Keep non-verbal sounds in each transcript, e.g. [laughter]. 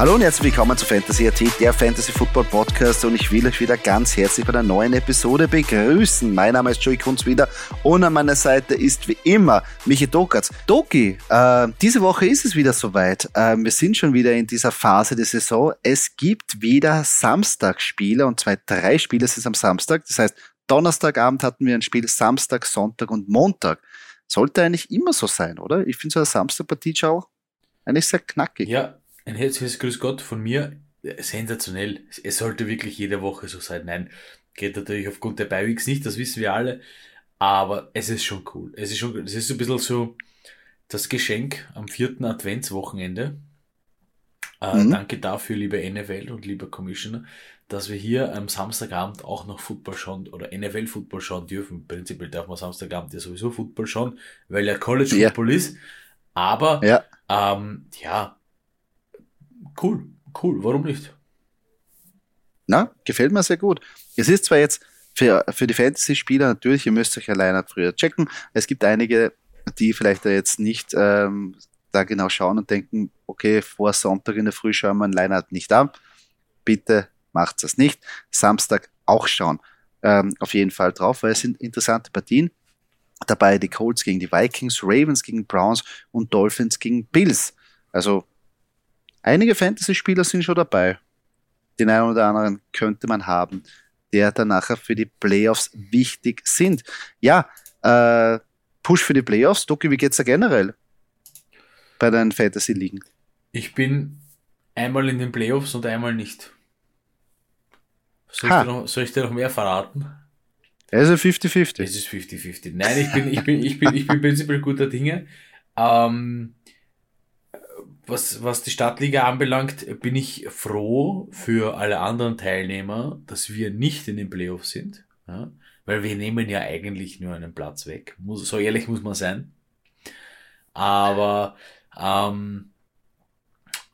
Hallo und herzlich willkommen zu Fantasy AT, der Fantasy Football Podcast und ich will euch wieder ganz herzlich bei einer neuen Episode begrüßen. Mein Name ist Joey Kunz wieder und an meiner Seite ist wie immer Michi Dokatz. Doki, äh, diese Woche ist es wieder soweit. Äh, wir sind schon wieder in dieser Phase der Saison. Es gibt wieder Samstagspiele und zwei, drei Spiele sind am Samstag. Das heißt, Donnerstagabend hatten wir ein Spiel, Samstag, Sonntag und Montag. Sollte eigentlich immer so sein, oder? Ich finde so eine Samstagpartie auch eigentlich sehr knackig. Ja, ein herzliches Grüß Gott von mir. Sensationell. Es sollte wirklich jede Woche so sein. Nein, geht natürlich aufgrund der Beiweeks nicht, das wissen wir alle. Aber es ist schon cool. Es ist schon, es ist ein bisschen so das Geschenk am vierten Adventswochenende. Äh, mhm. Danke dafür, liebe NFL und lieber Commissioner, dass wir hier am Samstagabend auch noch Football schauen oder NFL-Football schauen dürfen. Prinzipiell darf man Samstagabend ja sowieso Football schauen, weil ja College Football ja. ist. Aber ja, ähm, ja Cool, cool, warum nicht? Na, gefällt mir sehr gut. Es ist zwar jetzt für, für die Fantasy-Spieler natürlich, ihr müsst euch alleine früher checken. Es gibt einige, die vielleicht da jetzt nicht ähm, da genau schauen und denken, okay, vor Sonntag in der Früh schauen wir ein Line nicht an. Bitte macht das nicht. Samstag auch schauen. Ähm, auf jeden Fall drauf, weil es sind interessante Partien. Dabei die Colts gegen die Vikings, Ravens gegen Browns und Dolphins gegen Bills. Also einige Fantasy-Spieler sind schon dabei. Den einen oder anderen könnte man haben, der dann nachher für die Playoffs wichtig sind. Ja, äh, Push für die Playoffs. Doki, wie geht's da generell bei deinen Fantasy-Ligen? Ich bin einmal in den Playoffs und einmal nicht. Soll, ich dir, noch, soll ich dir noch mehr verraten? Also 50-50. Es ist 50-50. Nein, ich bin, ich bin, ich bin, ich bin prinzipiell guter Dinge. Ähm, was, was die Stadtliga anbelangt, bin ich froh für alle anderen Teilnehmer, dass wir nicht in den Playoffs sind. Ja? Weil wir nehmen ja eigentlich nur einen Platz weg. Muss, so ehrlich muss man sein. Aber ähm,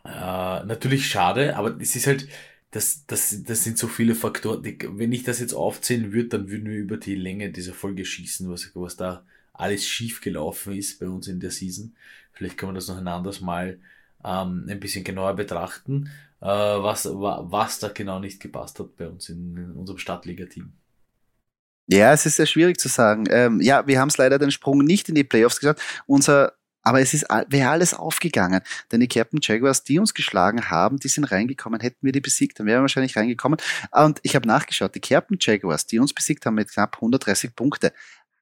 äh, natürlich schade, aber es ist halt, das, das, das sind so viele Faktoren. Die, wenn ich das jetzt aufzählen würde, dann würden wir über die Länge dieser Folge schießen, was, was da alles schief gelaufen ist bei uns in der Season. Vielleicht kann man das noch ein anderes Mal ähm, ein bisschen genauer betrachten, äh, was, was da genau nicht gepasst hat bei uns in, in unserem Stadtliga-Team. Ja, es ist sehr schwierig zu sagen. Ähm, ja, wir haben es leider den Sprung nicht in die Playoffs geschafft. Unser aber es ist wäre alles aufgegangen. Denn die Captain Jaguars, die uns geschlagen haben, die sind reingekommen. Hätten wir die besiegt, dann wären wir wahrscheinlich reingekommen. Und ich habe nachgeschaut, die Captain Jaguars, die uns besiegt haben mit knapp 130 Punkte,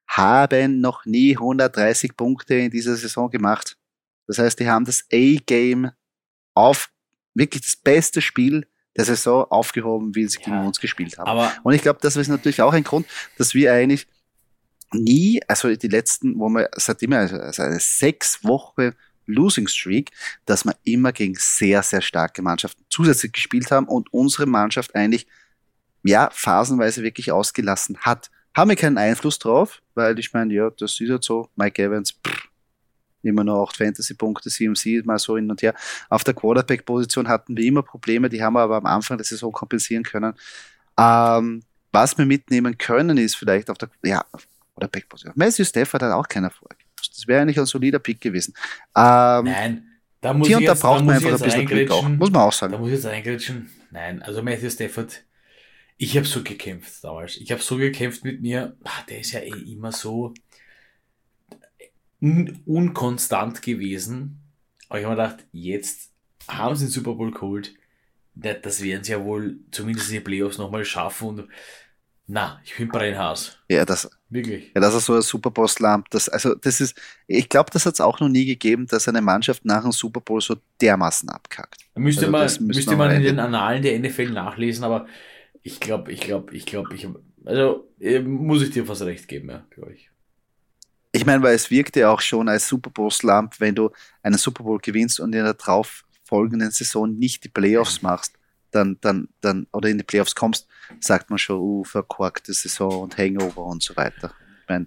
haben noch nie 130 Punkte in dieser Saison gemacht. Das heißt, die haben das A-Game auf wirklich das beste Spiel der Saison aufgehoben, wie sie ja, gegen uns gespielt haben. Aber und ich glaube, das ist natürlich auch ein Grund, dass wir eigentlich nie, also die letzten, wo wir seitdem also eine sechs Wochen Losing Streak, dass wir immer gegen sehr, sehr starke Mannschaften zusätzlich gespielt haben und unsere Mannschaft eigentlich, ja, phasenweise wirklich ausgelassen hat. Haben wir keinen Einfluss drauf, weil ich meine, ja, das ist halt so, Mike Evans, pff, immer nur acht Fantasy-Punkte, CMC mal so hin und her. Auf der Quarterback-Position hatten wir immer Probleme, die haben wir aber am Anfang der Saison kompensieren können. Ähm, was wir mitnehmen können, ist vielleicht auf der ja, Quarterback-Position. Matthew Stafford hat auch keinen Erfolg. Das wäre eigentlich ein solider Pick gewesen. Ähm, Nein, da muss hier und da braucht man einfach ein bisschen Glück auch, muss man auch sagen. Da muss ich jetzt eingrätschen. Nein, also Matthew Stafford, ich habe so gekämpft damals. Ich habe so gekämpft mit mir, ach, der ist ja eh immer so, un unkonstant gewesen. Aber ich habe mir gedacht, jetzt haben sie den Super Bowl geholt. Das werden sie ja wohl zumindest in die Playoffs nochmal schaffen. Und na, ich bin Brennhaus. Ja, das, Wirklich? Ja, das ist so ein Super Bowl Slump. Das, also, das ist, ich glaube, das hat es auch noch nie gegeben, dass eine Mannschaft nach einem Super Bowl so dermaßen abkackt. Müsste also, man, müsste man in den Annalen der NFL nachlesen, aber ich glaube, ich glaube, ich glaube, ich, also, äh, muss ich dir fast recht geben, ja, glaube ich. Ich meine, weil es wirkte auch schon als Super Bowl Slump, wenn du einen Super Bowl gewinnst und in der darauf folgenden Saison nicht die Playoffs machst, dann, dann, dann, oder in die Playoffs kommst, sagt man schon, uh, verkorkte Saison und Hangover und so weiter. Ich meine,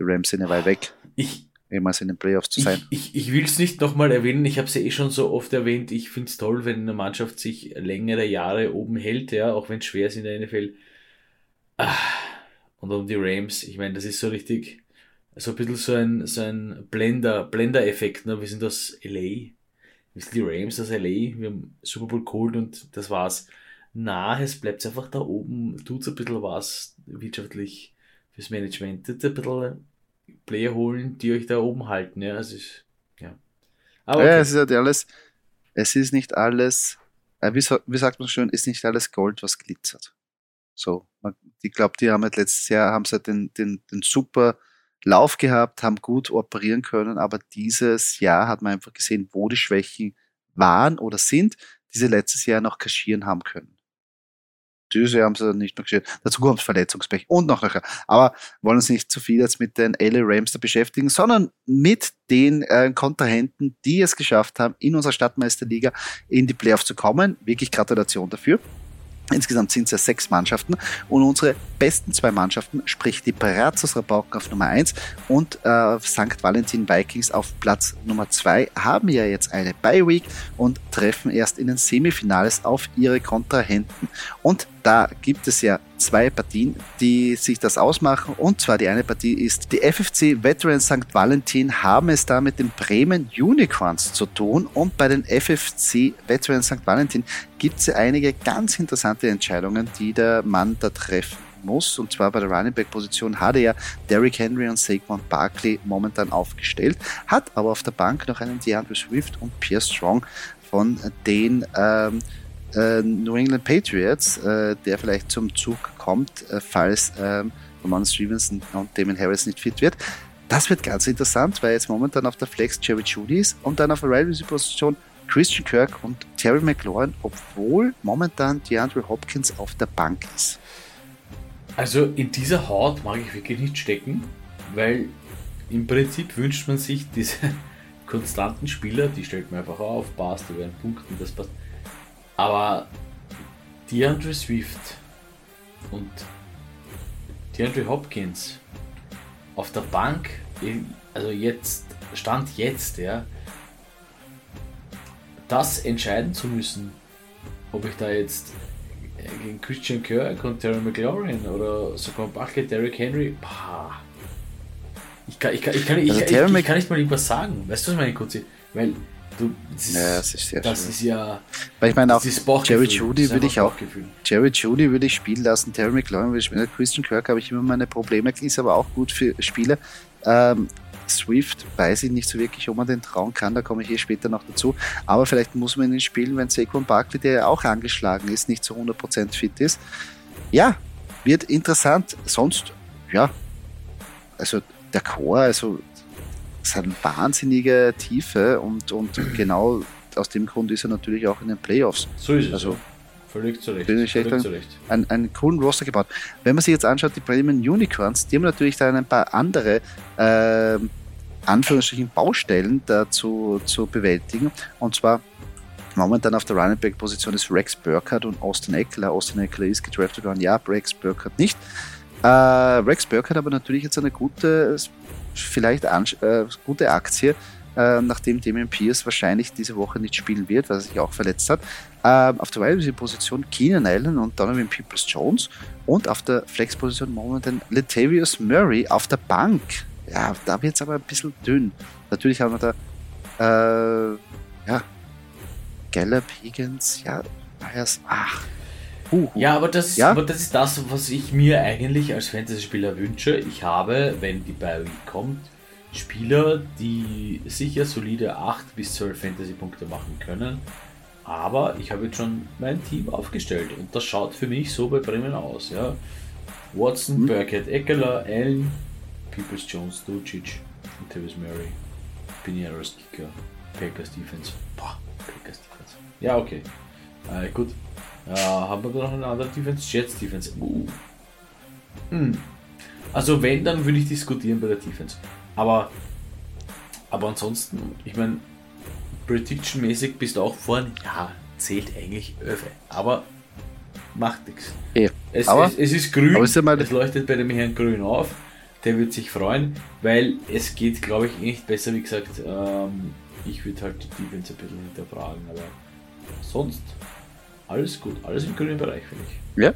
die Rams sind ja weit weg. Ich, jemals in den Playoffs zu sein. Ich, ich, ich will es nicht nochmal erwähnen, ich habe es ja eh schon so oft erwähnt, ich finde es toll, wenn eine Mannschaft sich längere Jahre oben hält, ja, auch wenn es schwer ist in der NFL. Ah, und um die Rams, ich meine, das ist so richtig, so ein bisschen so ein, so ein Blender, Blender-Effekt, ne? Wir sind aus LA. die Rams aus LA, wir haben Super Bowl geholt und das war's. Na, es bleibt einfach da oben, tut's ein bisschen was wirtschaftlich fürs Management, ein bisschen Player holen, die euch da oben halten, ja, es ist, ja. Aber okay. Ja, es ist halt alles, es ist nicht alles, äh, wie, wie sagt man schön, ist nicht alles Gold, was glitzert. So, ich glaube, die haben halt letztes Jahr haben sie halt den, den, den super Lauf gehabt, haben gut operieren können, aber dieses Jahr hat man einfach gesehen, wo die Schwächen waren oder sind, die sie letztes Jahr noch kaschieren haben können. Diese haben sie nicht mehr kaschiert. Dazu kommt Verletzungspech und noch nachher. Aber wollen uns nicht zu viel jetzt mit den LA Rams da beschäftigen, sondern mit den äh, Kontrahenten, die es geschafft haben, in unserer Stadtmeisterliga in die Playoffs zu kommen. Wirklich Gratulation dafür. Insgesamt sind es ja sechs Mannschaften und unsere besten zwei Mannschaften, sprich die Brazos Rabauken auf Nummer eins und äh, St. Valentin Vikings auf Platz Nummer zwei, haben ja jetzt eine Bye Week und treffen erst in den Semifinales auf ihre Kontrahenten. Und da gibt es ja zwei Partien, die sich das ausmachen. Und zwar die eine Partie ist, die FFC Veterans St. Valentin haben es da mit den Bremen Unicorns zu tun. Und bei den FFC Veterans St. Valentin gibt es ja einige ganz interessante Entscheidungen, die der Mann da treffen muss. Und zwar bei der Running Back Position hat er ja Derrick Henry und Saquon Barkley momentan aufgestellt, hat aber auf der Bank noch einen DeAndre Swift und Pierre Strong von den ähm, äh, New England Patriots, äh, der vielleicht zum Zug kommt, äh, falls ähm, Roman Stevenson und Damon Harris nicht fit wird. Das wird ganz interessant, weil jetzt momentan auf der Flex Jerry Judy ist und dann auf der Right Position Christian Kirk und Terry McLaurin, obwohl momentan DeAndre Hopkins auf der Bank ist. Also in dieser Haut mag ich wirklich nicht stecken, weil im Prinzip wünscht man sich diese [laughs] konstanten Spieler, die stellt man einfach auf, passt, die werden punkten, das passt. Aber DeAndre Swift und DeAndre Hopkins auf der Bank, also jetzt, Stand jetzt, ja, das entscheiden zu müssen, ob ich da jetzt gegen Christian Kirk und Terry McLaurin oder sogar Bucket, Derrick Henry, bah. Ich kann, ich kann, ich kann, ich, also ich, ich, ich kann nicht mal irgendwas sagen. Weißt du, was meine kurze? Weil Du, das, ja, das ist, sehr das schön. ist ja. Weil ich meine auch, Jerry Judy würde ich auch. Jerry Judy würde ich spielen lassen, Terry McLaurin würde ich spielen. Christian Kirk habe ich immer meine Probleme, ist aber auch gut für Spiele. Ähm, Swift weiß ich nicht so wirklich, ob man den trauen kann, da komme ich eh später noch dazu. Aber vielleicht muss man ihn spielen, wenn Saquon Barkley, der ja auch angeschlagen ist, nicht zu 100% fit ist. Ja, wird interessant. Sonst, ja, also der Chor, also es hat eine wahnsinnige Tiefe und, und [clears throat] genau aus dem Grund ist er natürlich auch in den Playoffs. So ist es. Also, Völlig zu Recht. Völlig Völlig zu Recht. Einen, einen coolen Roster gebaut. Wenn man sich jetzt anschaut, die Bremen Unicorns, die haben natürlich da ein paar andere äh, Anführungsstrichen Baustellen dazu zu bewältigen. Und zwar momentan auf der Running Back Position ist Rex Burkhardt und Austin Eckler. Austin Eckler ist gedraftet worden, ja, Rex Burkhardt nicht. Äh, Rex Burkhardt aber natürlich jetzt eine gute vielleicht äh, gute Aktie, äh, nachdem Damien Pierce wahrscheinlich diese Woche nicht spielen wird, weil er sich auch verletzt hat. Äh, auf der Wide Position Keenan Allen und Donovan Peoples Jones und auf der Flex-Position momentan Latavius Murray auf der Bank. Ja, da wird es aber ein bisschen dünn. Natürlich haben wir da, äh, ja, Gallup, Higgins, ja, Myers, ach, Uh, Ja, aber das, ja? aber das ist das, was ich mir eigentlich als Fantasy-Spieler wünsche. Ich habe, wenn die Bi kommt, Spieler, die sicher solide 8 bis 12 Fantasy-Punkte machen können. Aber ich habe jetzt schon mein Team aufgestellt und das schaut für mich so bei Bremen aus. Ja. Watson, mhm. Burkett, Eckler, Allen, Peoples Jones, Ducic, Tavis Murray, Pinieros Kicker, Packers Defense. Boah, Packers Defense. Ja, okay. Äh, gut, ja, haben wir da noch eine andere Defense? Jets Defense. Uh. Hm. Also wenn, dann würde ich diskutieren bei der Defense. Aber, aber ansonsten, ich meine, Prediction-mäßig bist du auch vorne. Ja, zählt eigentlich Öfe. Aber macht nichts. Ja. Es, es, es, ist grün, es leuchtet bei dem Herrn grün auf. Der wird sich freuen, weil es geht, glaube ich, nicht besser. Wie gesagt, ähm, ich würde halt die Defense ein bisschen hinterfragen. Aber sonst alles gut, alles im grünen Bereich, finde ich. Ja.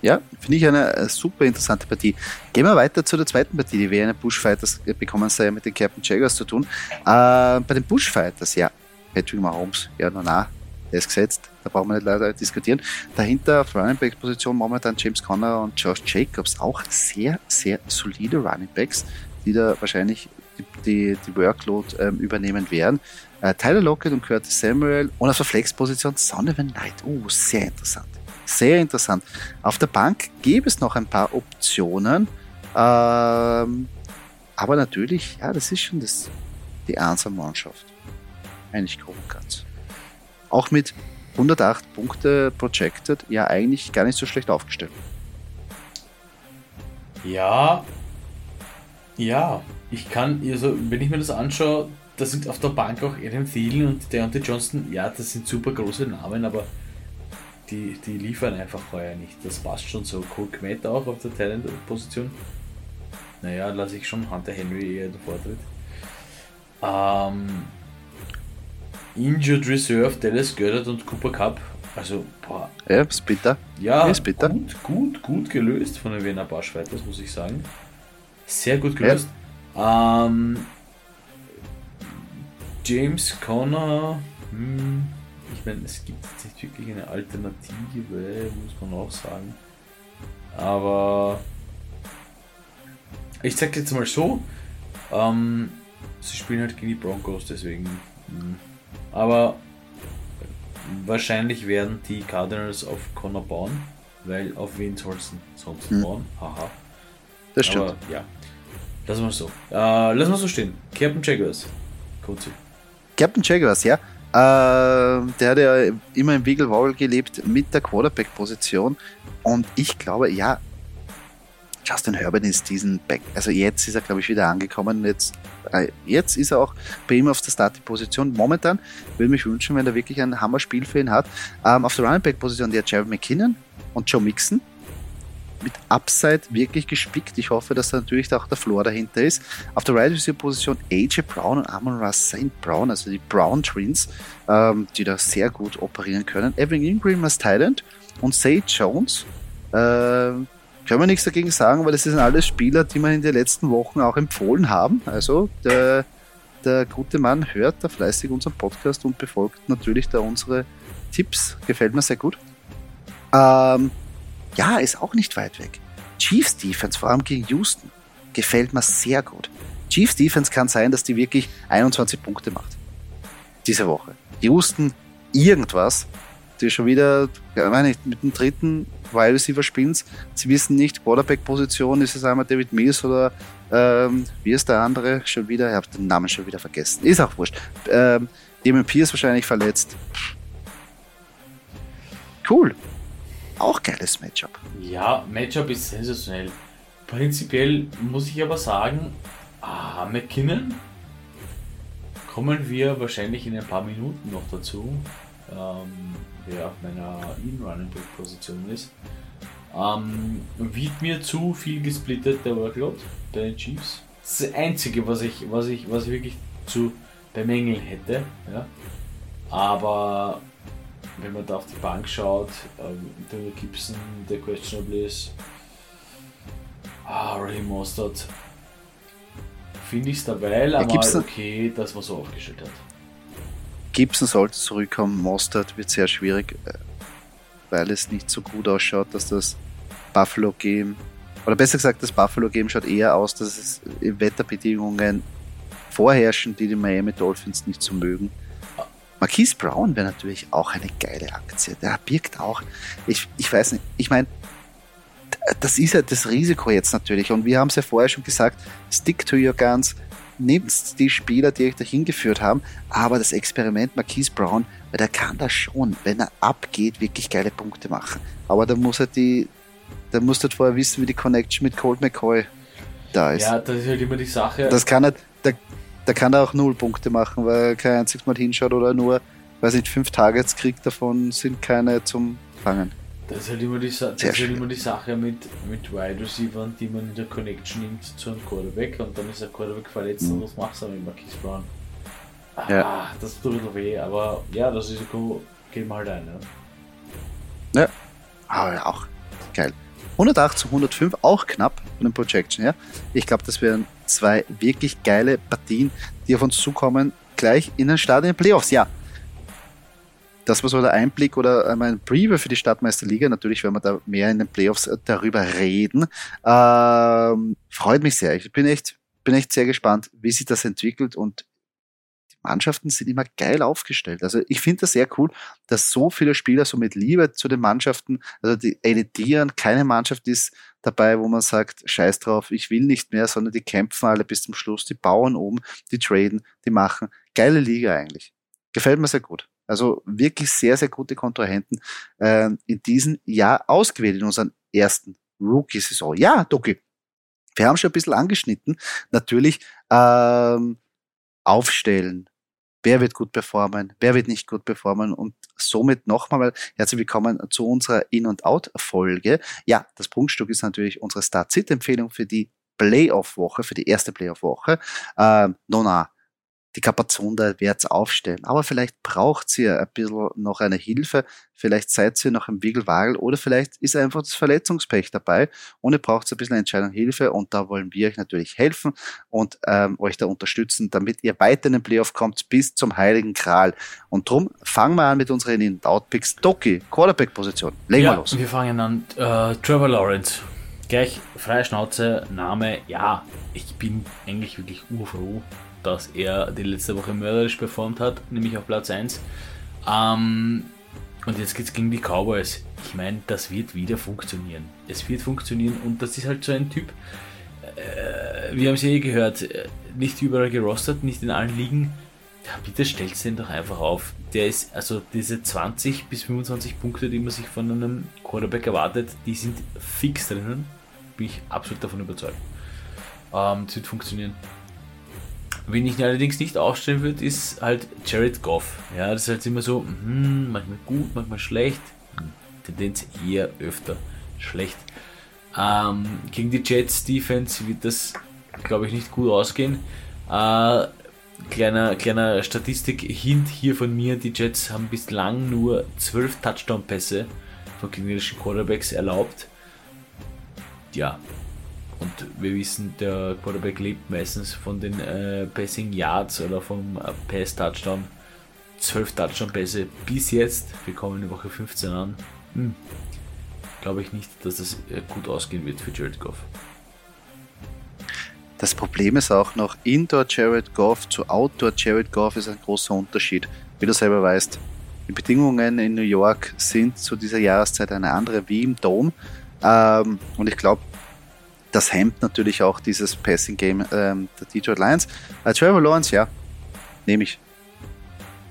Ja, finde ich eine äh, super interessante Partie. Gehen wir weiter zu der zweiten Partie, die wir in den Bushfighters bekommen, sei mit den Captain Jaguars zu tun. Äh, bei den Bushfighters, ja, Patrick Mahomes, ja, na, na, der ist gesetzt, da brauchen wir nicht leider diskutieren. Dahinter auf Running Back Position momentan James Conner und Josh Jacobs, auch sehr, sehr solide Running Backs, die da wahrscheinlich die, die, Workload ähm, übernehmen werden. Äh, Tyler Lockett und Curtis Samuel und auf der Flex-Position Sonovan Knight. Uh, sehr interessant. Sehr interessant. Auf der Bank gäbe es noch ein paar Optionen. Ähm, aber natürlich, ja, das ist schon das, die Answer-Mannschaft. Eigentlich grob ganz. Auch mit 108 Punkte projected, ja, eigentlich gar nicht so schlecht aufgestellt. Ja, ja, ich kann, also wenn ich mir das anschaue, da sind auf der Bank auch Adam Thielen und Deontay Johnston, ja, das sind super große Namen, aber die, die liefern einfach heuer nicht. Das passt schon so. Cole Kmet auch auf der Talent-Position. Naja, lasse ich schon Hunter Henry eher den Vortritt. Ähm, Injured Reserve, Dallas Goddard und Cooper Cup. Also, boah. Ja, ist bitter. Ja, ist bitter. Gut, gut, gut gelöst von den Wiener Baschweiters, muss ich sagen. Sehr gut gelöst. Ja. Ähm, James Conner, hm, ich meine, es gibt nicht wirklich eine Alternative, muss man auch sagen. Aber ich sag jetzt mal so, ähm, sie spielen halt gegen die Broncos, deswegen. Hm. Aber wahrscheinlich werden die Cardinals auf Connor bauen, weil auf wen sollten sonst hm. bauen? Haha. Das stimmt. Aber, ja. Lassen wir so. Äh, lassen wir so stehen. Captain Jaguars. Kurz. Captain Jaguars, ja. Äh, der hat ja immer im Wiggle gelebt mit der Quarterback-Position. Und ich glaube, ja, Justin Herbert ist diesen Back. Also jetzt ist er, glaube ich, wieder angekommen. Jetzt, äh, jetzt ist er auch bei ihm auf der Starting-Position. Momentan würde mich wünschen, wenn er wirklich ein Hammer-Spiel für ihn hat. Ähm, auf der Running Back-Position der Jared McKinnon und Joe Mixon mit Upside wirklich gespickt. Ich hoffe, dass da natürlich auch der Floor dahinter ist. Auf der Right Receiver Position AJ Brown und Amon Ross St. Brown, also die Brown Twins, ähm, die da sehr gut operieren können. Evan Ingram als Thailand und Say Jones. Äh, können wir nichts dagegen sagen, weil das sind alles Spieler, die wir in den letzten Wochen auch empfohlen haben. Also der, der gute Mann hört da fleißig unseren Podcast und befolgt natürlich da unsere Tipps. Gefällt mir sehr gut. Ähm, ja, ist auch nicht weit weg. Chiefs Defense, vor allem gegen Houston, gefällt mir sehr gut. Chiefs Defense kann sein, dass die wirklich 21 Punkte macht. Diese Woche. Houston irgendwas, die schon wieder, ja, meine ich, mit dem dritten Wide Receiver spielen. Sie wissen nicht, Quarterback-Position, ist es einmal David Mills oder ähm, wie ist der andere schon wieder? Ich habe den Namen schon wieder vergessen. Ist auch wurscht. Ähm, Damon Pierce wahrscheinlich verletzt. Cool. Auch geiles Matchup. Ja, Matchup ist sensationell. Prinzipiell muss ich aber sagen, ah, McKinnon kommen wir wahrscheinlich in ein paar Minuten noch dazu, ähm, wer auf meiner In-Running-Position ist. Ähm, wird mir zu viel gesplittet der Workload bei den Chiefs. Das Einzige, was ich, was ich, was ich wirklich zu bemängeln hätte. Ja. Aber wenn man da auf die Bank schaut, ähm, der Gibson, der questionable ist, ah, Ray Mostert, finde ich es dabei ja, einmal okay, dass man so aufgestellt hat. Gibson sollte zurückkommen, Mostert wird sehr schwierig, äh, weil es nicht so gut ausschaut, dass das Buffalo Game, oder besser gesagt, das Buffalo Game schaut eher aus, dass es Wetterbedingungen vorherrschen, die die Miami Dolphins nicht so mögen. Marquise Brown wäre natürlich auch eine geile Aktie. Der birgt auch, ich, ich weiß nicht, ich meine, das ist ja das Risiko jetzt natürlich. Und wir haben es ja vorher schon gesagt, stick to your guns, nehmt die Spieler, die euch dahin geführt haben, aber das Experiment Marquise Brown, weil der kann das schon, wenn er abgeht, wirklich geile Punkte machen. Aber da muss er die, da musst du vorher wissen, wie die Connection mit Colt McCoy da ist. Ja, das ist halt immer die Sache. Das kann er, der, da kann er auch null Punkte machen, weil er kein einziges Mal hinschaut oder nur, weiß nicht, fünf Targets kriegt, davon sind keine zum Fangen. Das ist halt immer die, das ist halt immer die Sache mit, mit Wide Receivers, die man in der Connection nimmt zu einem Quarterback und dann ist der Quarterback verletzt mhm. und was machst du mit Marquis Brown? Ah, ja. das tut bisschen weh, aber ja, das Risiko geht mal halt ein. Ja, ja. aber ja, auch geil. 108 zu 105, auch knapp von den Projection, ja. Ich glaube, das wären zwei wirklich geile Partien, die auf uns zukommen, gleich in den den Playoffs. Ja, das war so der Einblick oder mein Preview für die Stadtmeisterliga. Natürlich werden wir da mehr in den Playoffs darüber reden. Ähm, freut mich sehr. Ich bin echt, bin echt sehr gespannt, wie sich das entwickelt und Mannschaften sind immer geil aufgestellt. Also ich finde das sehr cool, dass so viele Spieler so mit Liebe zu den Mannschaften, also die editieren, keine Mannschaft ist dabei, wo man sagt, scheiß drauf, ich will nicht mehr, sondern die kämpfen alle bis zum Schluss, die bauen um, die traden, die machen. Geile Liga eigentlich. Gefällt mir sehr gut. Also wirklich sehr, sehr gute Kontrahenten äh, in diesem Jahr ausgewählt, in unseren ersten Rookie-Saison. Ja, Doki, wir haben schon ein bisschen angeschnitten. Natürlich ähm, aufstellen. Wer wird gut performen? Wer wird nicht gut performen? Und somit nochmal herzlich willkommen zu unserer In- und Out-Folge. Ja, das Punktstück ist natürlich unsere Start-Sit-Empfehlung für die Playoff-Woche, für die erste Playoff-Woche. Ähm, Nona, die Kapazon wird's aufstellen. Aber vielleicht braucht sie ein bisschen noch eine Hilfe. Vielleicht seid ihr noch im Wiegelwagel oder vielleicht ist einfach das Verletzungspech dabei und ihr braucht ein bisschen Entscheidung Hilfe und da wollen wir euch natürlich helfen und ähm, euch da unterstützen, damit ihr weiter in den Playoff kommt bis zum Heiligen Kral. Und drum fangen wir an mit unseren In-Outpicks. Doki, Quarterback-Position. Legen ja, wir los. Wir fangen an. Äh, Trevor Lawrence. Gleich freie Schnauze, Name, ja, ich bin eigentlich wirklich urfroh, dass er die letzte Woche mörderisch performt hat, nämlich auf Platz 1. Ähm, und jetzt geht es gegen die Cowboys. Ich meine, das wird wieder funktionieren. Es wird funktionieren und das ist halt so ein Typ, äh, wir haben es ja eh gehört, äh, nicht überall gerostet, nicht in allen Ligen. Ja, bitte stellt den doch einfach auf. Der ist, also diese 20 bis 25 Punkte, die man sich von einem Quarterback erwartet, die sind fix drinnen. Bin ich absolut davon überzeugt. Ähm, es wird funktionieren. Wen ich allerdings nicht aufstellen würde, ist halt Jared Goff. Ja, das ist halt immer so, hm, manchmal gut, manchmal schlecht. Hm, Tendenz eher öfter schlecht. Ähm, gegen die Jets Defense wird das, glaube ich, nicht gut ausgehen. Äh, kleiner, kleiner Statistik-Hint hier von mir: Die Jets haben bislang nur 12 Touchdown-Pässe von gegnerischen Quarterbacks erlaubt. Ja, und wir wissen, der Quarterback lebt meistens von den äh, Passing Yards oder vom äh, Pass Touchdown. 12 Touchdown-Pässe bis jetzt. Wir kommen in Woche 15 an. Hm. Glaube ich nicht, dass das äh, gut ausgehen wird für Jared Goff. Das Problem ist auch noch, Indoor Jared Goff zu Outdoor Jared Goff ist ein großer Unterschied. Wie du selber weißt, die Bedingungen in New York sind zu dieser Jahreszeit eine andere wie im Dome. Ähm, und ich glaube, das hemmt natürlich auch dieses Passing Game ähm, der Detroit Lions. Äh, Trevor Lawrence, ja, nehme ich.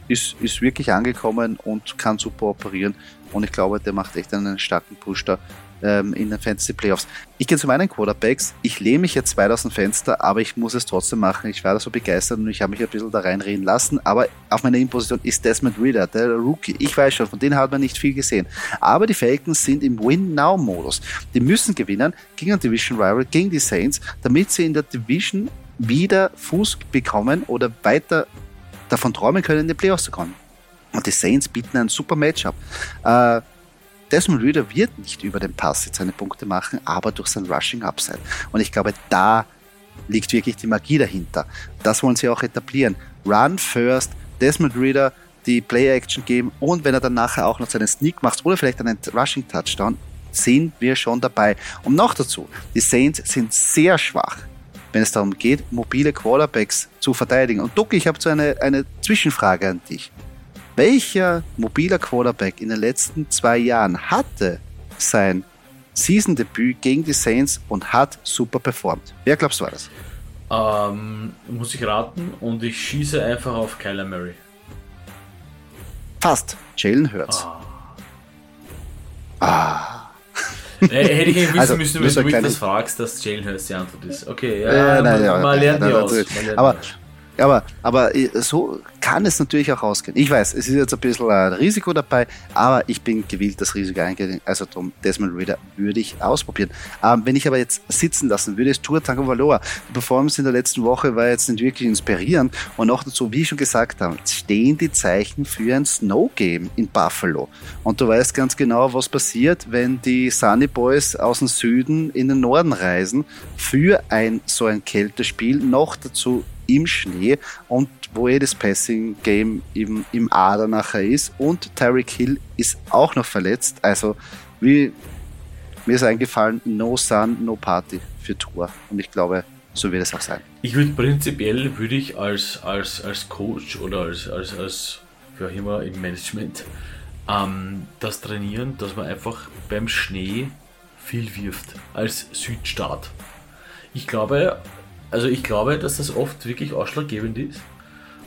Ist, ist wirklich angekommen und kann super operieren. Und ich glaube, der macht echt einen starken Push da ähm, in den Fantasy Playoffs. Ich gehe zu meinen Quarterbacks. Ich lehne mich jetzt weit aus dem Fenster, aber ich muss es trotzdem machen. Ich war da so begeistert und ich habe mich ein bisschen da reinreden lassen. Aber auf meiner Innenposition ist Desmond Reader, der Rookie. Ich weiß schon, von denen hat man nicht viel gesehen. Aber die Falcons sind im Win-Now-Modus. Die müssen gewinnen gegen ein Division Rival, gegen die Saints, damit sie in der Division wieder Fuß bekommen oder weiter davon träumen können, in die Playoffs zu kommen. Und die Saints bieten ein super Matchup. Äh, Desmond Reader wird nicht über den Pass jetzt seine Punkte machen, aber durch sein Rushing Upside. Und ich glaube, da liegt wirklich die Magie dahinter. Das wollen sie auch etablieren. Run first, Desmond Reader die Play-Action geben und wenn er dann nachher auch noch seinen Sneak macht oder vielleicht einen Rushing Touchdown, sind wir schon dabei. Und noch dazu, die Saints sind sehr schwach, wenn es darum geht, mobile Quarterbacks zu verteidigen. Und Duck, ich habe so eine, eine Zwischenfrage an dich. Welcher mobiler Quarterback in den letzten zwei Jahren hatte sein Season-Debüt gegen die Saints und hat super performt? Wer glaubst du war das? Ähm, muss ich raten und ich schieße einfach auf Kyler Murray. Fast. Jalen Hurts. Ah. ah. Äh, hätte ich wissen Also, müssen, wenn du mich das fragst, dass Hurts die Antwort ist. Okay, ja, Ja, nein, man, ja, man lernt ja, aus. Aber-. Aber, aber äh, so kann es natürlich auch ausgehen. Ich weiß, es ist jetzt ein bisschen ein Risiko dabei, aber ich bin gewillt, das Risiko eingehen. Also drum, Desmond Reader würde ich ausprobieren. Ähm, wenn ich aber jetzt sitzen lassen würde, ist Tour Tango Valor. Die Performance in der letzten Woche war jetzt nicht wirklich inspirierend. Und auch dazu, wie ich schon gesagt habe, stehen die Zeichen für ein Snow Game in Buffalo. Und du weißt ganz genau, was passiert, wenn die Sunny Boys aus dem Süden in den Norden reisen für ein so ein Kältespiel. Noch dazu im Schnee und wo eh das Passing-Game im, im Ader nachher ist. Und Tyreek Hill ist auch noch verletzt. Also, wie mir ist eingefallen, no sun, no party für Tour. Und ich glaube, so wird es auch sein. Ich würde prinzipiell, würde ich als, als, als Coach oder als, als, als für immer im Management ähm, das trainieren, dass man einfach beim Schnee viel wirft als Südstaat. Ich glaube, also ich glaube, dass das oft wirklich ausschlaggebend ist.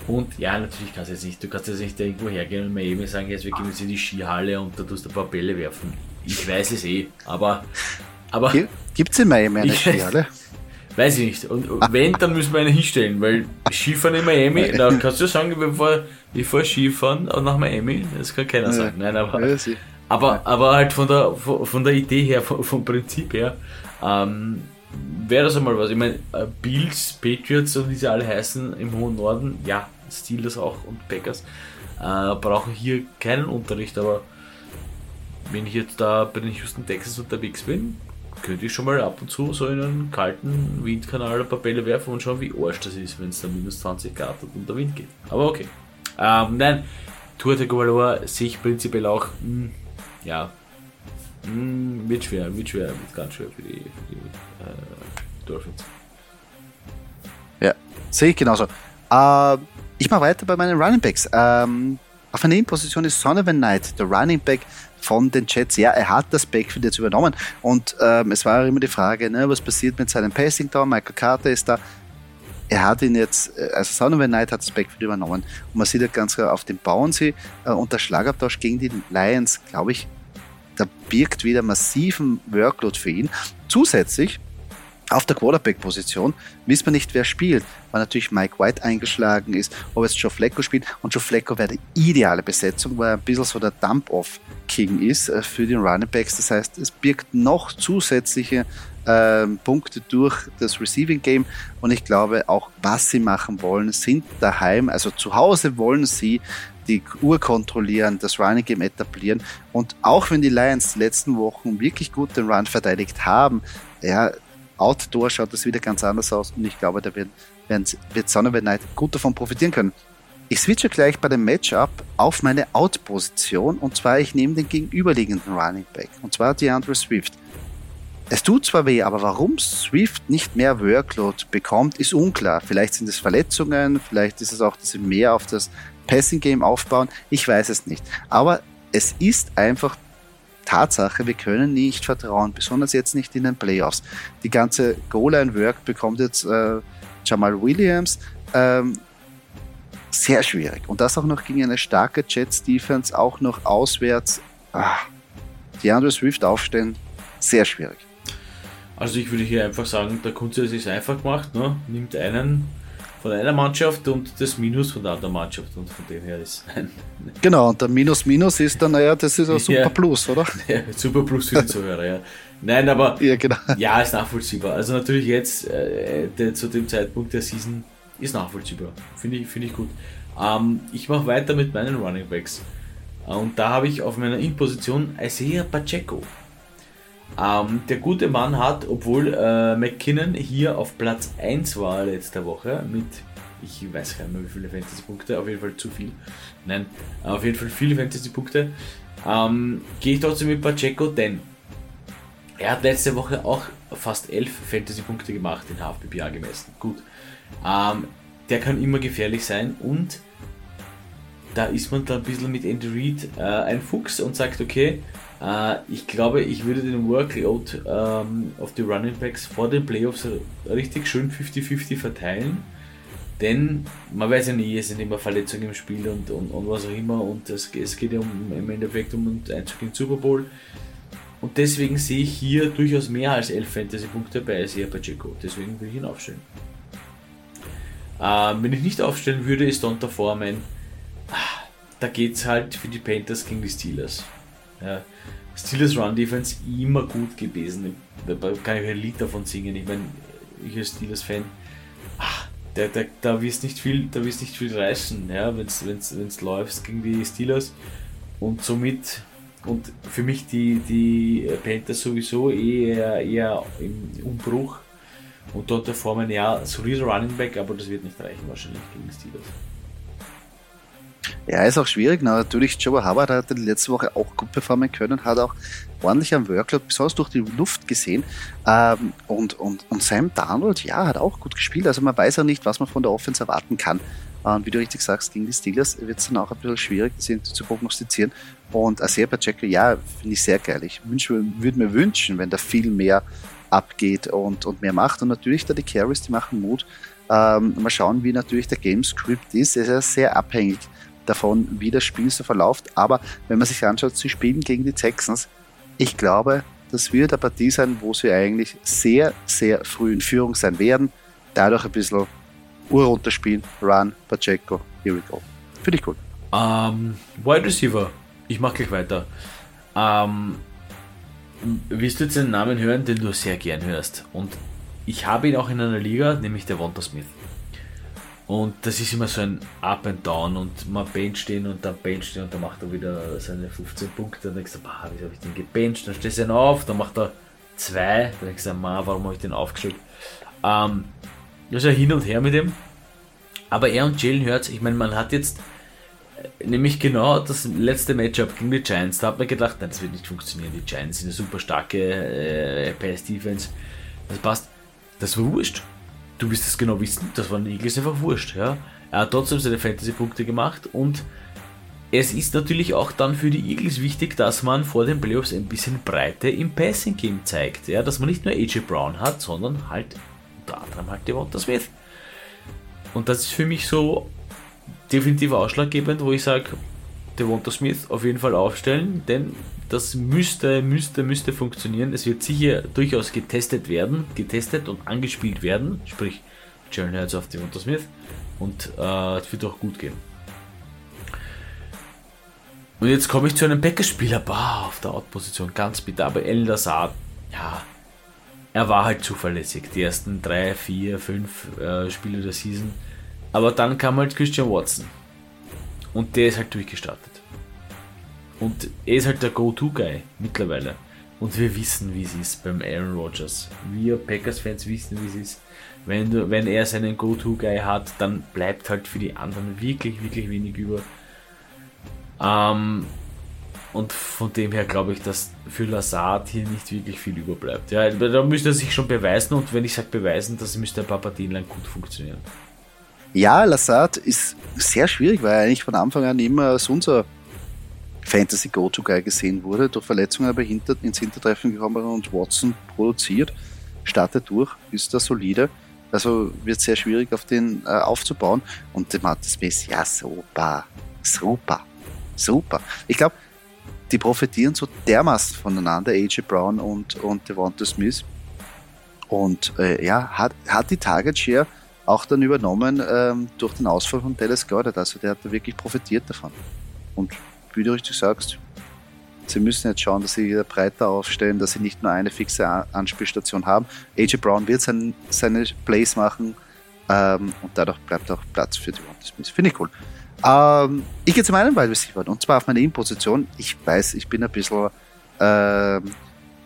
Und ja, natürlich kannst du jetzt nicht, du kannst jetzt nicht irgendwo hergehen und Miami sagen, jetzt wir gehen jetzt in die Skihalle und da tust du ein paar Bälle werfen. Ich weiß es eh, aber. aber Gibt es in Miami eine Skihalle? Weiß ich nicht. Und wenn, dann müssen wir eine hinstellen, weil Skifahren in Miami, da [laughs] kannst du sagen, bevor ich fahre Skifahren nach Miami, das kann keiner sagen. Nein, aber, aber, aber halt von der, von der Idee her, vom Prinzip her, ähm, wäre das einmal was. Ich meine, äh, Bills, Patriots und wie sie alle heißen im hohen Norden, ja, Steelers auch und Packers, äh, brauchen hier keinen Unterricht, aber wenn ich jetzt da bei den Houston Texas unterwegs bin, könnte ich schon mal ab und zu so in einen kalten Windkanal ein paar Bälle werfen und schauen, wie arsch das ist, wenn es da minus 20 Grad hat und der Wind geht. Aber okay. Ähm, nein, Tour de Govalor sehe ich prinzipiell auch, mh, hm, ja, mh, hm, wird schwer, wird schwer, wird ganz schwer für die, für die äh, Dolphins. Ja, sehe ich genauso. Äh, ich mache weiter bei meinen Running Backs. Ähm, auf einer Nebenposition ist Sonovan Knight, der Running Back von den Jets. Ja, er hat das Backfield jetzt übernommen und ähm, es war immer die Frage, ne, was passiert mit seinem Passing Down? Michael Carter ist da. Er hat ihn jetzt, äh, also Sonovan Knight hat das Backfield übernommen und man sieht ja ganz klar auf dem Bouncy äh, und der Schlagabtausch gegen die Lions, glaube ich, da birgt wieder massiven Workload für ihn. Zusätzlich auf der Quarterback-Position wissen wir nicht, wer spielt, weil natürlich Mike White eingeschlagen ist, ob jetzt Joe Flacco spielt. Und Joe Flacco wäre die ideale Besetzung, weil er ein bisschen so der Dump-Off-King ist äh, für den Running Backs. Das heißt, es birgt noch zusätzliche äh, Punkte durch das Receiving Game. Und ich glaube, auch was sie machen wollen, sind daheim, also zu Hause wollen sie die Uhr kontrollieren, das Running Game etablieren. Und auch wenn die Lions die letzten Wochen wirklich gut den Run verteidigt haben, ja, Outdoor schaut das wieder ganz anders aus und ich glaube, da wird, wird Sonovan Knight gut davon profitieren können. Ich switche gleich bei dem Matchup auf meine Out-Position und zwar ich nehme den gegenüberliegenden Running Back und zwar DeAndre Swift. Es tut zwar weh, aber warum Swift nicht mehr Workload bekommt, ist unklar. Vielleicht sind es Verletzungen, vielleicht ist es auch, dass sie mehr auf das Passing Game aufbauen. Ich weiß es nicht. Aber es ist einfach Tatsache, wir können nicht vertrauen, besonders jetzt nicht in den Playoffs. Die ganze Goal-Line-Work bekommt jetzt äh, Jamal Williams. Ähm, sehr schwierig. Und das auch noch gegen eine starke Jets-Defense, auch noch auswärts. Ah, die Andrew Swift aufstellen, sehr schwierig. Also ich würde hier einfach sagen, der Kunze ist einfach gemacht, ne? nimmt einen von einer Mannschaft und das Minus von der anderen Mannschaft und von dem her ist ein Genau, und der Minus Minus ist dann, naja, das ist ein Super ja, Plus, oder? [laughs] Ja, Super Plus für die Zuhörer, ja. Nein, aber [laughs] ja, genau. ja, ist nachvollziehbar. Also natürlich jetzt, äh, der, zu dem Zeitpunkt der Season, ist nachvollziehbar. Finde ich, find ich gut. Ähm, ich mache weiter mit meinen Running Backs. Und da habe ich auf meiner In-Position Isaiah Pacheco. Ähm, der gute Mann hat, obwohl äh, McKinnon hier auf Platz 1 war letzte Woche mit, ich weiß gar nicht mehr wie viele Fantasy-Punkte, auf jeden Fall zu viel. Nein, auf jeden Fall viele Fantasy-Punkte. Ähm, Gehe ich trotzdem mit Pacheco, denn er hat letzte Woche auch fast 11 Fantasy-Punkte gemacht in HFPPA gemessen. Gut. Ähm, der kann immer gefährlich sein und da ist man da ein bisschen mit Andy Reid äh, ein Fuchs und sagt, okay, ich glaube, ich würde den Workload ähm, auf die Running Backs vor den Playoffs richtig schön 50-50 verteilen. Denn man weiß ja nie, es sind immer Verletzungen im Spiel und, und, und was auch immer. Und es, es geht ja um, im Endeffekt um einen Einzug in den Super Bowl. Und deswegen sehe ich hier durchaus mehr als 11 Fantasy-Punkte bei Isaiah Pacheco. Deswegen will ich ihn aufstellen. Ähm, wenn ich nicht aufstellen würde, ist Donta Foreman. Ah, da geht es halt für die Panthers gegen die Steelers. Ja. Steelers Run Defense immer gut gewesen. Da kann ich ein Lied davon singen. Ich meine, ich als Steelers-Fan, da, da, da wirst nicht viel, da wirst nicht viel reißen, ja, wenn es wenn's, wenn's läuft gegen die Steelers. Und somit, und für mich die, die Panthers sowieso eher, eher im Umbruch. Und dort der Formen, ja, solider Running Back, aber das wird nicht reichen wahrscheinlich gegen die Steelers. Ja, ist auch schwierig. Na, natürlich, Joe Howard hat letzte Woche auch gut performen können, hat auch ordentlich am Workload, besonders durch die Luft gesehen. Ähm, und, und, und Sam Darnold, ja, hat auch gut gespielt. Also man weiß ja nicht, was man von der Offense erwarten kann. Und wie du richtig sagst, gegen die Steelers wird es dann auch ein bisschen schwierig, das zu prognostizieren. Und Asir Pacheco, ja, finde ich sehr geil. Ich würde mir wünschen, wenn da viel mehr abgeht und, und mehr macht. Und natürlich da die Carries, die machen Mut. Ähm, mal schauen, wie natürlich der Gamescript ist. Es ist ja sehr abhängig davon, wie das Spiel so verläuft. Aber wenn man sich anschaut, sie spielen gegen die Texans. Ich glaube, das wird eine Partie sein, wo sie eigentlich sehr, sehr früh in Führung sein werden. Dadurch ein bisschen Uhr runterspielen, Run, Pacheco, here we go. Finde ich cool. Um, ähm, Wide Receiver, ich mache gleich weiter. Um, ähm, willst du jetzt einen Namen hören, den du sehr gern hörst? Und ich habe ihn auch in einer Liga, nämlich der Wanda Smith. Und das ist immer so ein Up and Down und man bencht den und dann bencht den und dann macht er wieder seine 15 Punkte. Dann denkst du, bah, wie habe ich den gebencht? Dann stellst du ihn auf, dann macht er zwei. Dann denkst du, ma, warum habe ich den aufgeschlagen? Ähm, ja hin und her mit ihm. Aber er und Jalen Hurts, ich meine, man hat jetzt äh, nämlich genau das letzte Matchup gegen die Giants, da hat man gedacht, nein, das wird nicht funktionieren. Die Giants sind eine super starke äh, Pass-Defense. Das passt. Das war wurscht du wirst es genau wissen, das war den Eagles einfach wurscht. Ja? Er hat trotzdem seine Fantasy-Punkte gemacht und es ist natürlich auch dann für die Eagles wichtig, dass man vor den Playoffs ein bisschen Breite im Passing-Game zeigt. Ja? Dass man nicht nur AJ Brown hat, sondern halt unter anderem halt Devonta Smith. Und das ist für mich so definitiv ausschlaggebend, wo ich sage, Devonta Smith auf jeden Fall aufstellen, denn das müsste, müsste, müsste funktionieren. Es wird sicher durchaus getestet werden, getestet und angespielt werden, sprich Jalen Hurts auf Devonta Smith und äh, es wird auch gut gehen. Und jetzt komme ich zu einem Backerspieler, bah, auf der Out-Position, ganz bitter, aber El Lazard, ja, er war halt zuverlässig, die ersten drei, vier, fünf äh, Spiele der Season. Aber dann kam halt Christian Watson. Und der ist halt durchgestartet. Und er ist halt der Go-To-Guy mittlerweile. Und wir wissen, wie es ist beim Aaron Rodgers. Wir Packers-Fans wissen, wie es ist. Wenn, du, wenn er seinen Go-To-Guy hat, dann bleibt halt für die anderen wirklich, wirklich wenig über. Ähm, und von dem her glaube ich, dass für Lazard hier nicht wirklich viel überbleibt. Ja, da müsste er sich schon beweisen und wenn ich sage beweisen, das müsste ein paar Partien lang gut funktionieren. Ja, Lazard ist sehr schwierig, weil er eigentlich von Anfang an immer so unser Fantasy Go-To-Guy gesehen wurde, durch Verletzungen aber hinter, ins Hintertreffen gekommen und Watson produziert, startet durch, ist da solide. Also wird sehr schwierig auf den äh, aufzubauen. Und der Matt Smith, ja, super, super, super. Ich glaube, die profitieren so dermaßen voneinander, AJ Brown und, und Devonta Smith. Und äh, ja, hat, hat die Target Share auch dann übernommen ähm, durch den Ausfall von Dallas Goddard. Also der hat da wirklich profitiert davon. Und wie du richtig sagst, sie müssen jetzt schauen, dass sie wieder breiter aufstellen, dass sie nicht nur eine fixe Anspielstation haben. AJ Brown wird sein, seine Plays machen ähm, und dadurch bleibt auch Platz für die Smith. Finde ich cool. Ähm, ich gehe zu meinem Wide Receiver und zwar auf meine In-Position. Ich weiß, ich bin ein bisschen ähm,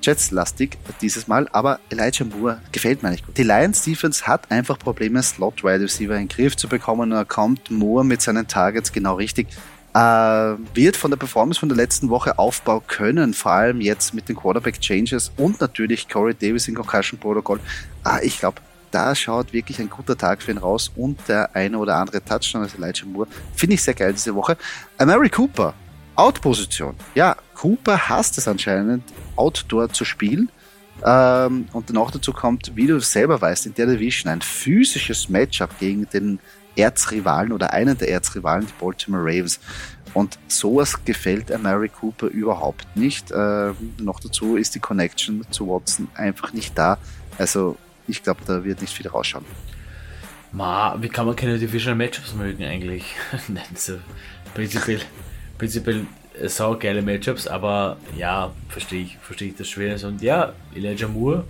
Jets-lastig dieses Mal, aber Elijah Moore gefällt mir nicht gut. Die Lions Defense hat einfach Probleme, Slot-Wide Receiver in den Griff zu bekommen da kommt Moore mit seinen Targets genau richtig äh, wird von der Performance von der letzten Woche aufbauen können, vor allem jetzt mit den Quarterback Changes und natürlich Corey Davis in Concussion Protocol. Äh, ich glaube, da schaut wirklich ein guter Tag für ihn raus und der eine oder andere Touchdown als Elijah Moore. Finde ich sehr geil diese Woche. Mary Cooper, Out-Position. Ja, Cooper hasst es anscheinend, Outdoor zu spielen. Ähm, und danach dazu kommt, wie du selber weißt, in der Division ein physisches Matchup gegen den Erzrivalen oder einen der Erzrivalen, die Baltimore Ravens. Und sowas gefällt Mary Cooper überhaupt nicht. Äh, noch dazu ist die Connection zu Watson einfach nicht da. Also ich glaube, da wird nicht viel rausschauen. Ma, wie kann man keine Divisional Matchups mögen eigentlich? [laughs] Nein, so prinzipiell, prinzipiell sau geile Matchups, aber ja, verstehe ich, verstehe ich das schwer. Und ja, Elijah Moore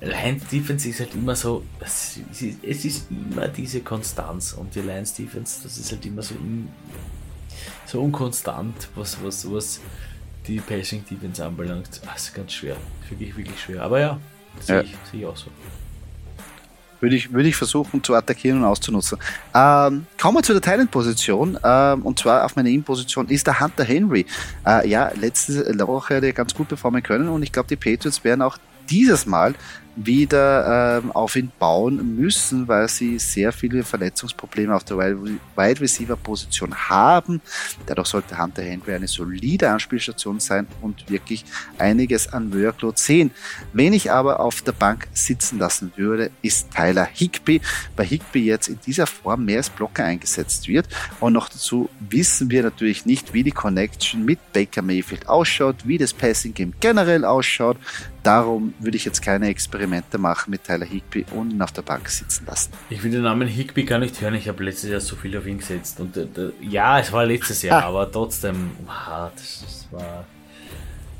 Lions Defense ist halt immer so, es ist, es ist immer diese Konstanz und die Lions Defense, das ist halt immer so, in, so unkonstant, was, was, was die Passing Defense anbelangt. Das ist ganz schwer, wirklich, wirklich schwer. Aber ja, sehe ja. ich, seh ich auch so. würde ich, würde ich versuchen zu attackieren und auszunutzen. Ähm, kommen wir zu der Thailand-Position. Ähm, und zwar auf meiner In-Position ist der Hunter Henry. Äh, ja, letzte Woche hat er ganz gut performen können und ich glaube, die Patriots werden auch dieses Mal wieder ähm, auf ihn bauen müssen, weil sie sehr viele Verletzungsprobleme auf der Wide Receiver Position haben. Dadurch sollte Hunter Henry eine solide Anspielstation sein und wirklich einiges an Workload sehen. Wen ich aber auf der Bank sitzen lassen würde, ist Tyler Higby. Bei Higby jetzt in dieser Form mehr als Blocker eingesetzt wird. Und noch dazu wissen wir natürlich nicht, wie die Connection mit Baker Mayfield ausschaut, wie das Passing Game generell ausschaut. Darum würde ich jetzt keine Experimente machen mit Tyler Higby und ihn auf der Bank sitzen lassen. Ich will den Namen Higby gar nicht hören. Ich habe letztes Jahr so viel auf ihn gesetzt. Und äh, ja, es war letztes Jahr, ah. aber trotzdem, wow, das, das, war,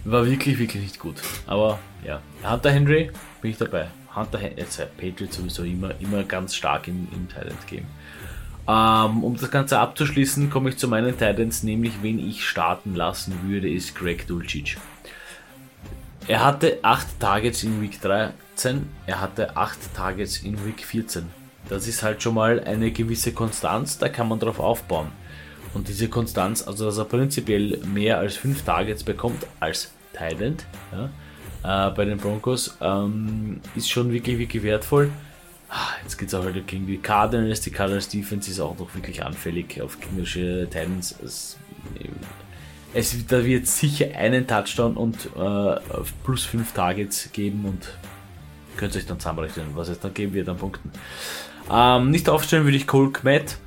war wirklich, wirklich nicht gut. Aber ja, Hunter Henry bin ich dabei. Hunter Henry, also Patriot sowieso immer, immer ganz stark im, im Thailand-Game. Ähm, um das Ganze abzuschließen, komme ich zu meinen Titans, nämlich wen ich starten lassen würde, ist Greg Dulcich. Er hatte 8 Targets in Week 13, er hatte 8 Targets in Week 14. Das ist halt schon mal eine gewisse Konstanz, da kann man drauf aufbauen. Und diese Konstanz, also dass er prinzipiell mehr als 5 Targets bekommt als Thailand ja, äh, bei den Broncos, ähm, ist schon wirklich, wirklich wertvoll. Ah, jetzt geht es auch halt gegen die Cardinals. Die Cardinals Defense ist auch noch wirklich anfällig auf gegnerische Titans. Es, es, da wird sicher einen Touchdown und äh, plus 5 Targets geben und könnt euch dann zusammenrechnen, was es dann geben wird an Punkten. Ähm, nicht aufstellen würde ich Cole Kmet.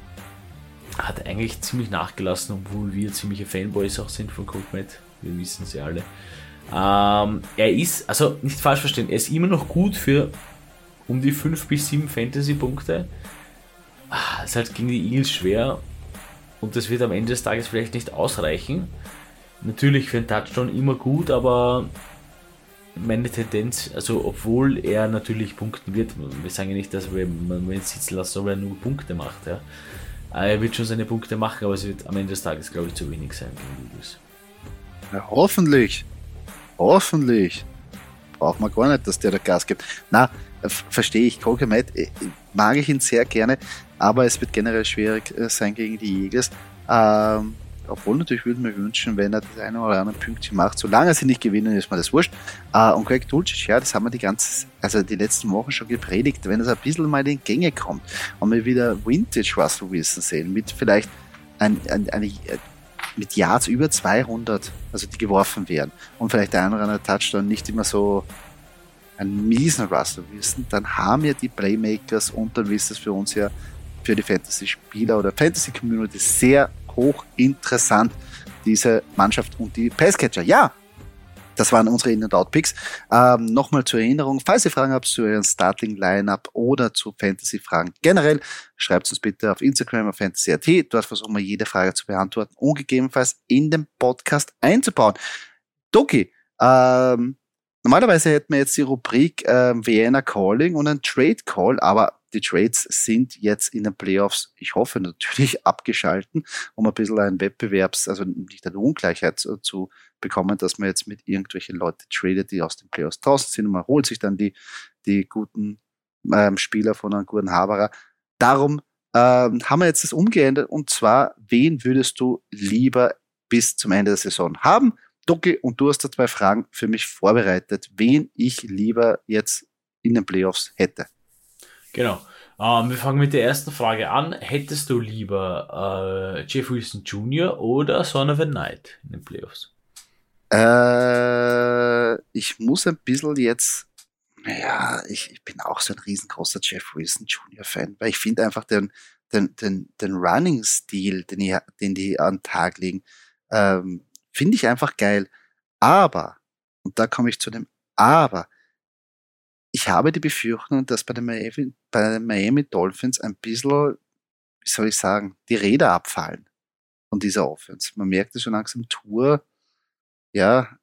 Hat eigentlich ziemlich nachgelassen, obwohl wir ziemliche Fanboys auch sind von Cole Kmet. Wir wissen sie alle. Ähm, er ist, also nicht falsch verstehen, er ist immer noch gut für um die 5 bis 7 Fantasy-Punkte. Ah, ist halt gegen die Eagles schwer und das wird am Ende des Tages vielleicht nicht ausreichen. Natürlich für einen Touchdown immer gut, aber meine Tendenz, also obwohl er natürlich punkten wird, wir sagen ja nicht, dass man ihn sitzen lassen, soll er nur Punkte macht. Ja. Er wird schon seine Punkte machen, aber es wird am Ende des Tages, glaube ich, zu wenig sein gegen die Eagles. Ja, hoffentlich. Hoffentlich. Braucht man gar nicht, dass der da Gas gibt. Na, verstehe ich. Colker äh, mag ich ihn sehr gerne, aber es wird generell schwierig äh, sein gegen die Eagles. Ähm, obwohl natürlich würde ich mir wünschen, wenn er das eine oder andere Pünktchen macht. Solange sie nicht gewinnen, ist mir das wurscht. Uh, und Greg Dulcich, ja, das haben wir die ganze, also die letzten Wochen schon gepredigt. Wenn es ein bisschen mal in Gänge kommt und wir wieder Vintage Russell Wilson sehen, mit vielleicht ein, ein, eine, mit Yards über 200, also die geworfen werden und vielleicht der eine oder andere Touchdown nicht immer so ein miesen Russell Wilson, dann haben ja die Playmakers und dann ist es für uns ja für die Fantasy-Spieler oder Fantasy-Community sehr hochinteressant, diese Mannschaft und die Passcatcher. Ja, das waren unsere In- und Out-Picks. Ähm, Nochmal zur Erinnerung, falls ihr Fragen habt zu euren Starting-Lineup oder zu Fantasy-Fragen generell, schreibt uns bitte auf Instagram auf Fantasy.at. Dort versuchen wir jede Frage zu beantworten und gegebenenfalls in den Podcast einzubauen. Doki, ähm, normalerweise hätten wir jetzt die Rubrik äh, Vienna Calling und ein Trade Call, aber die Trades sind jetzt in den Playoffs, ich hoffe natürlich, [laughs] abgeschalten, um ein bisschen einen Wettbewerbs-, also nicht eine Ungleichheit zu, zu bekommen, dass man jetzt mit irgendwelchen Leuten tradet, die aus den Playoffs draußen sind und man holt sich dann die, die guten ähm, Spieler von einem guten Haberer. Darum ähm, haben wir jetzt das umgeändert und zwar, wen würdest du lieber bis zum Ende der Saison haben? Ducke, und du hast da zwei Fragen für mich vorbereitet, wen ich lieber jetzt in den Playoffs hätte. Genau. Ähm, wir fangen mit der ersten Frage an. Hättest du lieber äh, Jeff Wilson Jr. oder Son of a Knight in den Playoffs? Äh, ich muss ein bisschen jetzt, naja, ich, ich bin auch so ein riesengroßer Jeff Wilson Jr. Fan, weil ich finde einfach den, den, den, den Running-Stil, den, die, den die an den Tag legen, ähm, finde ich einfach geil. Aber, und da komme ich zu dem Aber, ich habe die Befürchtung, dass bei den Miami, bei den Miami Dolphins ein bisschen, wie soll ich sagen, die Räder abfallen von dieser Offense. Man merkt es schon langsam, Tour, ja,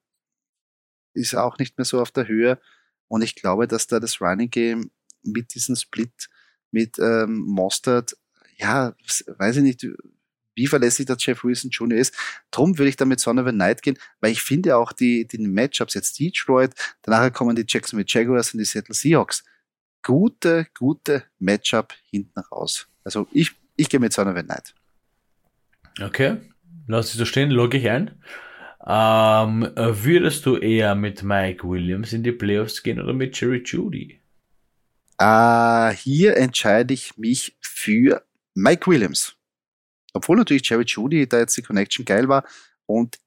ist auch nicht mehr so auf der Höhe. Und ich glaube, dass da das Running Game mit diesem Split mit ähm, Mostert, ja, weiß ich nicht, wie verlässlich der Jeff Wilson Jr. ist. Drum würde ich da mit Son of a Night gehen, weil ich finde auch die, die Matchups jetzt Detroit, danach kommen die Jacksonville Jaguars und die Seattle Seahawks. gute, gute Matchup hinten raus. Also ich, ich gehe mit Sonovan Knight. Okay, lass dich so stehen, logge ich ein. Ähm, würdest du eher mit Mike Williams in die Playoffs gehen oder mit Jerry Judy? Äh, hier entscheide ich mich für Mike Williams. Obwohl natürlich Jerry Judy da jetzt die Connection geil war und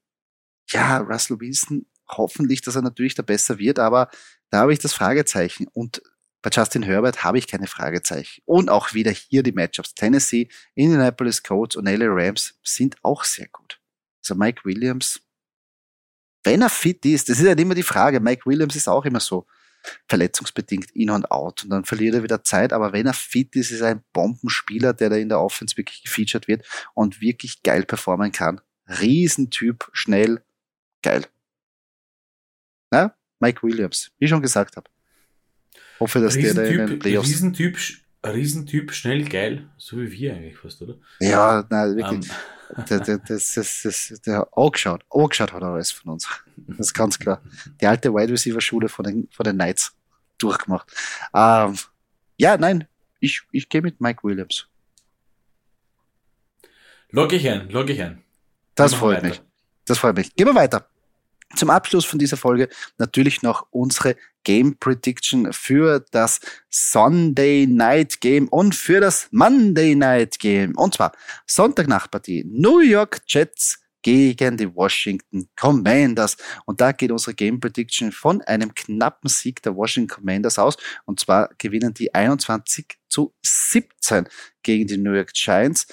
ja, Russell Wilson, hoffentlich, dass er natürlich da besser wird, aber da habe ich das Fragezeichen und bei Justin Herbert habe ich keine Fragezeichen. Und auch wieder hier die Matchups. Tennessee, Indianapolis Colts und LA Rams sind auch sehr gut. Also Mike Williams, wenn er fit ist, das ist halt immer die Frage. Mike Williams ist auch immer so verletzungsbedingt in und out und dann verliert er wieder Zeit. Aber wenn er fit ist, ist er ein Bombenspieler, der da in der Offense wirklich gefeatured wird und wirklich geil performen kann. Riesentyp, schnell, geil. Na, Mike Williams, wie ich schon gesagt habe. Hoffe, dass der da in den Playoffs. Riesentyp, Riesentyp, schnell, geil. So wie wir eigentlich fast, oder? Ja, nein, wirklich. Um. [laughs] Der, der, das, das, das, der angeschaut, angeschaut hat er alles von uns. Das ist ganz klar. Die alte Wide Receiver Schule von den, von den Knights durchgemacht. Ähm, ja, nein, ich, ich gehe mit Mike Williams. Log ich ein, log ich ein. Das freut mich. Das freut mich. Gehen wir weiter. Zum Abschluss von dieser Folge natürlich noch unsere Game Prediction für das Sunday Night Game und für das Monday Night Game. Und zwar Sonntagnachtpartie New York Jets gegen die Washington Commanders. Und da geht unsere Game Prediction von einem knappen Sieg der Washington Commanders aus. Und zwar gewinnen die 21 zu 17 gegen die New York Giants.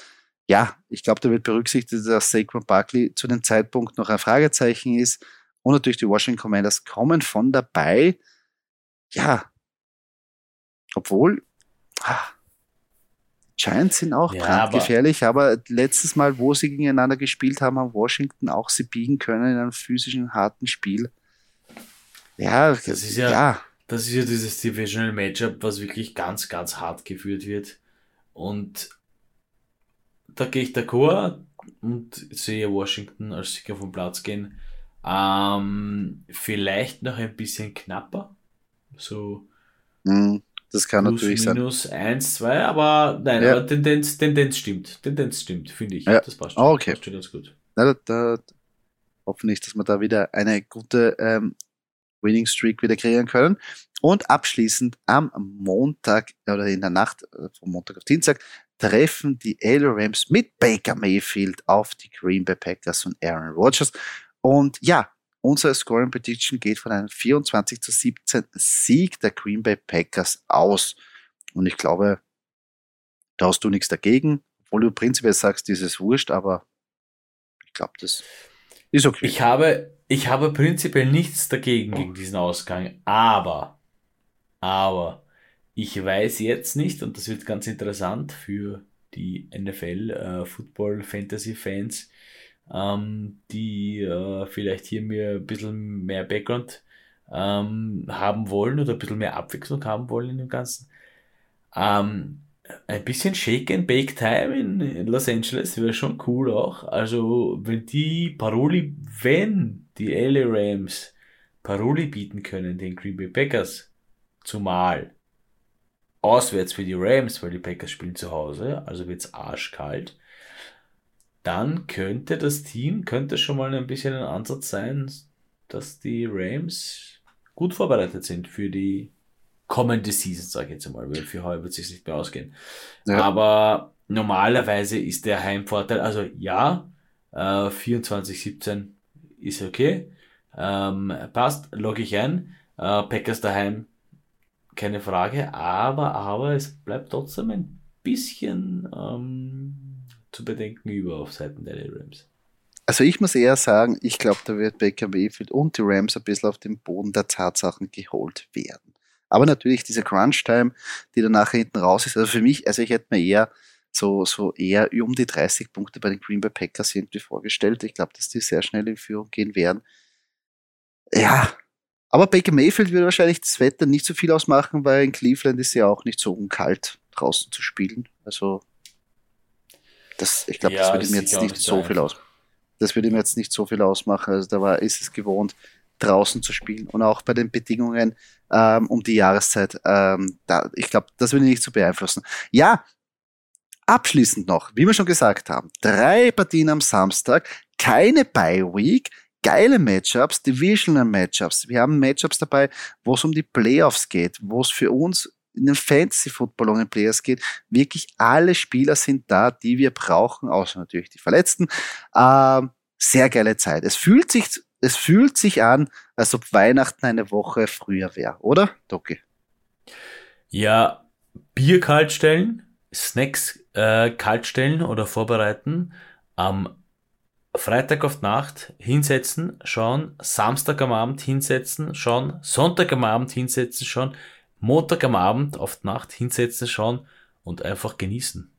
Ja, ich glaube, da wird berücksichtigt, dass Saquon Barkley zu dem Zeitpunkt noch ein Fragezeichen ist und natürlich die Washington Commanders kommen von dabei. Ja, obwohl, ah, Giants sind auch ja, brandgefährlich, aber, aber letztes Mal, wo sie gegeneinander gespielt haben, haben Washington auch sie biegen können in einem physischen, harten Spiel. Ja, das ist ja, ja. Das ist ja dieses Divisional Matchup, was wirklich ganz, ganz hart geführt wird. Und da gehe ich d'accord und sehe Washington als Sieger vom Platz gehen. Ähm, vielleicht noch ein bisschen knapper. So. Mm, das kann plus, natürlich sein. Minus 1, 2, aber nein, ja. aber Tendenz, Tendenz stimmt. Tendenz stimmt, finde ich. Ja. Das passt schon. Oh, okay. Passt schon ganz gut. Na, da, da, hoffentlich, dass wir da wieder eine gute ähm, Winning Streak wieder kreieren können. Und abschließend am Montag oder in der Nacht äh, von Montag auf Dienstag treffen die LA Rams mit Baker Mayfield auf die Green Bay Packers und Aaron Rodgers. Und ja, unser Scoring Prediction geht von einem 24 zu 17 Sieg der Green Bay Packers aus. Und ich glaube, da hast du nichts dagegen, obwohl du prinzipiell sagst, dieses wurscht, aber ich glaube, das ist okay. Ich habe, ich habe prinzipiell nichts dagegen gegen diesen Ausgang, aber, aber, ich weiß jetzt nicht, und das wird ganz interessant für die NFL äh, Football Fantasy Fans, ähm, die äh, vielleicht hier mir ein bisschen mehr Background ähm, haben wollen oder ein bisschen mehr Abwechslung haben wollen in dem Ganzen. Ähm, ein bisschen Shake and Bake Time in, in Los Angeles wäre schon cool auch. Also, wenn die Paroli, wenn die LA Rams Paroli bieten können, den Green Bay Packers, zumal auswärts für die Rams, weil die Packers spielen zu Hause, also wird's arschkalt, dann könnte das Team, könnte schon mal ein bisschen ein Ansatz sein, dass die Rams gut vorbereitet sind für die kommende Season, sage ich jetzt einmal, weil für heuer wird es sich nicht mehr ausgehen. Ja. Aber normalerweise ist der Heimvorteil, also ja, äh, 24-17 ist okay, ähm, passt, logge ich ein, äh, Packers daheim, keine Frage, aber, aber es bleibt trotzdem ein bisschen ähm, zu bedenken über auf Seiten der Rams. Also ich muss eher sagen, ich glaube, da wird Baker Mayfield und die Rams ein bisschen auf den Boden der Tatsachen geholt werden. Aber natürlich diese Crunch-Time, die dann nachher hinten raus ist, also für mich, also ich hätte mir eher so, so eher um die 30 Punkte bei den Green Bay Packers irgendwie vorgestellt. Ich glaube, dass die sehr schnell in Führung gehen werden. Ja, aber Baker Mayfield wird wahrscheinlich das Wetter nicht so viel ausmachen, weil in Cleveland ist ja auch nicht so unkalt draußen zu spielen. Also das, ich glaube, ja, das würde ihm jetzt nicht so viel aus. Das würde ihm jetzt nicht so viel ausmachen. Also da war, ist es gewohnt, draußen zu spielen und auch bei den Bedingungen ähm, um die Jahreszeit. Ähm, da, ich glaube, das will ich nicht zu beeinflussen. Ja, abschließend noch, wie wir schon gesagt haben, drei Partien am Samstag, keine Bye Week, geile Matchups, Divisional Matchups. Wir haben Matchups dabei, wo es um die Playoffs geht, wo es für uns in den Fantasy Football den Players geht. Wirklich alle Spieler sind da, die wir brauchen, außer natürlich die Verletzten. Ähm, sehr geile Zeit. Es fühlt sich, es fühlt sich an, als ob Weihnachten eine Woche früher wäre, oder, Doki? Ja, Bier kalt stellen, Snacks äh, kalt stellen oder vorbereiten, am Freitag auf Nacht hinsetzen, schauen, Samstag am Abend hinsetzen, schauen, Sonntag am Abend hinsetzen, schauen, Montag am Abend auf Nacht hinsetzen, schauen und einfach genießen.